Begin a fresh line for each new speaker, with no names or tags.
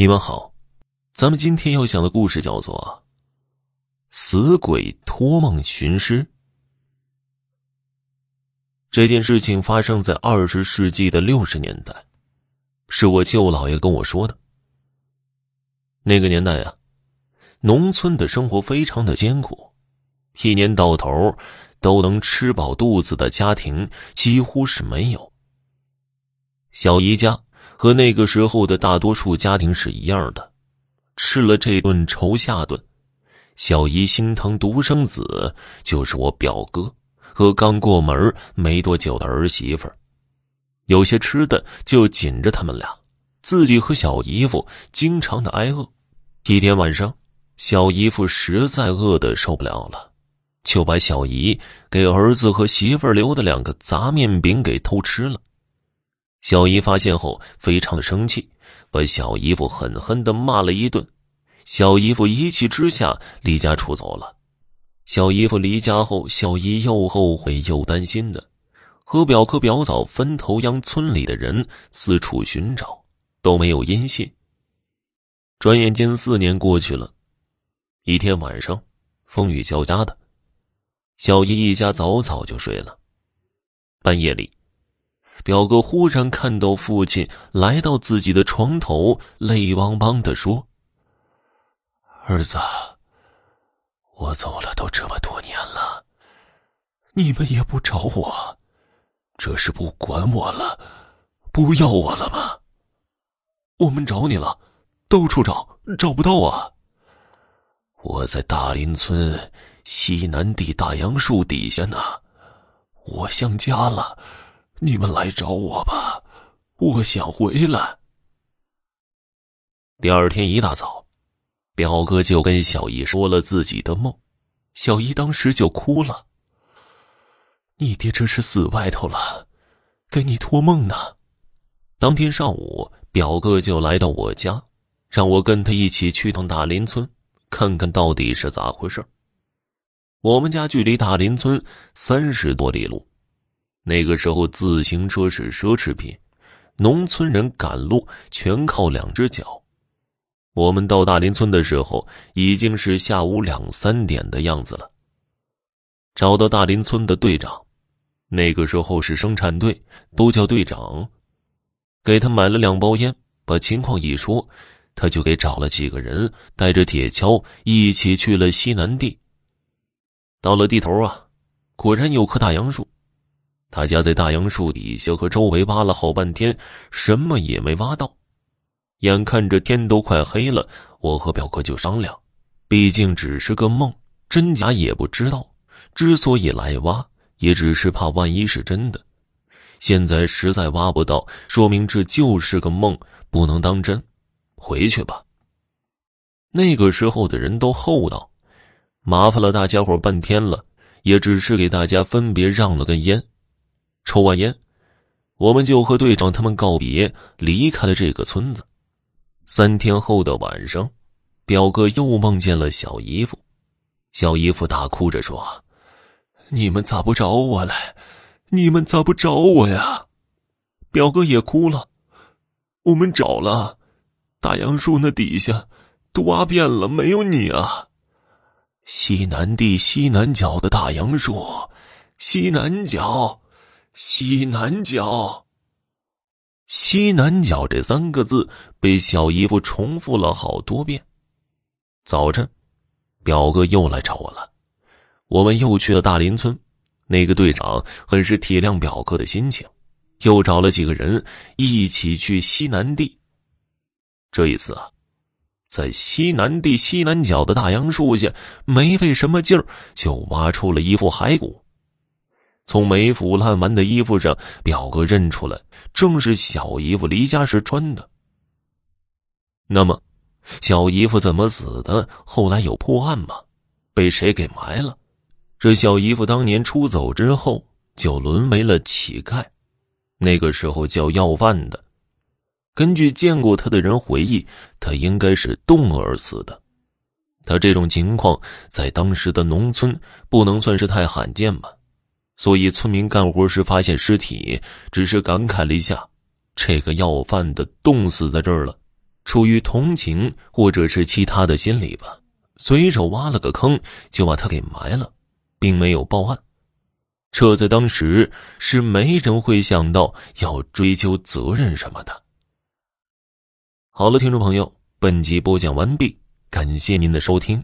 你们好，咱们今天要讲的故事叫做《死鬼托梦寻尸》。这件事情发生在二十世纪的六十年代，是我舅姥爷跟我说的。那个年代啊，农村的生活非常的艰苦，一年到头都能吃饱肚子的家庭几乎是没有。小姨家。和那个时候的大多数家庭是一样的，吃了这顿愁下顿。小姨心疼独生子，就是我表哥和刚过门没多久的儿媳妇有些吃的就紧着他们俩，自己和小姨夫经常的挨饿。一天晚上，小姨夫实在饿得受不了了，就把小姨给儿子和媳妇留的两个杂面饼给偷吃了。小姨发现后，非常生气，把小姨夫狠狠的骂了一顿。小姨夫一气之下离家出走了。小姨夫离家后，小姨又后悔又担心的，和表哥表嫂分头央村里的人四处寻找，都没有音信。转眼间四年过去了，一天晚上，风雨交加的，小姨一家早早就睡了。半夜里。表哥忽然看到父亲来到自己的床头，泪汪汪的说：“儿子，我走了都这么多年了，你们也不找我，这是不管我了，不要我了吗？我们找你了，到处找，找不到啊！我在大林村西南地大杨树底下呢，我想家了。”你们来找我吧，我想回来。第二天一大早，表哥就跟小姨说了自己的梦，小姨当时就哭了。你爹这是死外头了，给你托梦呢。当天上午，表哥就来到我家，让我跟他一起去趟大林村，看看到底是咋回事。我们家距离大林村三十多里路。那个时候，自行车是奢侈品，农村人赶路全靠两只脚。我们到大林村的时候，已经是下午两三点的样子了。找到大林村的队长，那个时候是生产队，都叫队长。给他买了两包烟，把情况一说，他就给找了几个人，带着铁锹一起去了西南地。到了地头啊，果然有棵大杨树。他家在大杨树底下和周围挖了好半天，什么也没挖到。眼看着天都快黑了，我和表哥就商量，毕竟只是个梦，真假也不知道。之所以来挖，也只是怕万一是真的。现在实在挖不到，说明这就是个梦，不能当真。回去吧。那个时候的人都厚道，麻烦了大家伙半天了，也只是给大家分别让了根烟。抽完烟，我们就和队长他们告别，离开了这个村子。三天后的晚上，表哥又梦见了小姨夫。小姨夫大哭着说：“你们咋不找我来？你们咋不找我呀？”表哥也哭了：“我们找了，大杨树那底下都挖遍了，没有你啊！西南地西南角的大杨树，西南角。”西南角，西南角这三个字被小姨夫重复了好多遍。早晨，表哥又来找我了，我们又去了大林村。那个队长很是体谅表哥的心情，又找了几个人一起去西南地。这一次啊，在西南地西南角的大杨树下，没费什么劲儿就挖出了一副骸骨。从没腐烂完的衣服上，表哥认出来，正是小姨夫离家时穿的。那么，小姨夫怎么死的？后来有破案吗？被谁给埋了？这小姨夫当年出走之后，就沦为了乞丐，那个时候叫要饭的。根据见过他的人回忆，他应该是冻而死的。他这种情况在当时的农村不能算是太罕见吧。所以，村民干活时发现尸体，只是感慨了一下：“这个要饭的冻死在这儿了，出于同情或者是其他的心理吧，随手挖了个坑就把他给埋了，并没有报案。这在当时是没人会想到要追究责任什么的。好了，听众朋友，本集播讲完毕，感谢您的收听。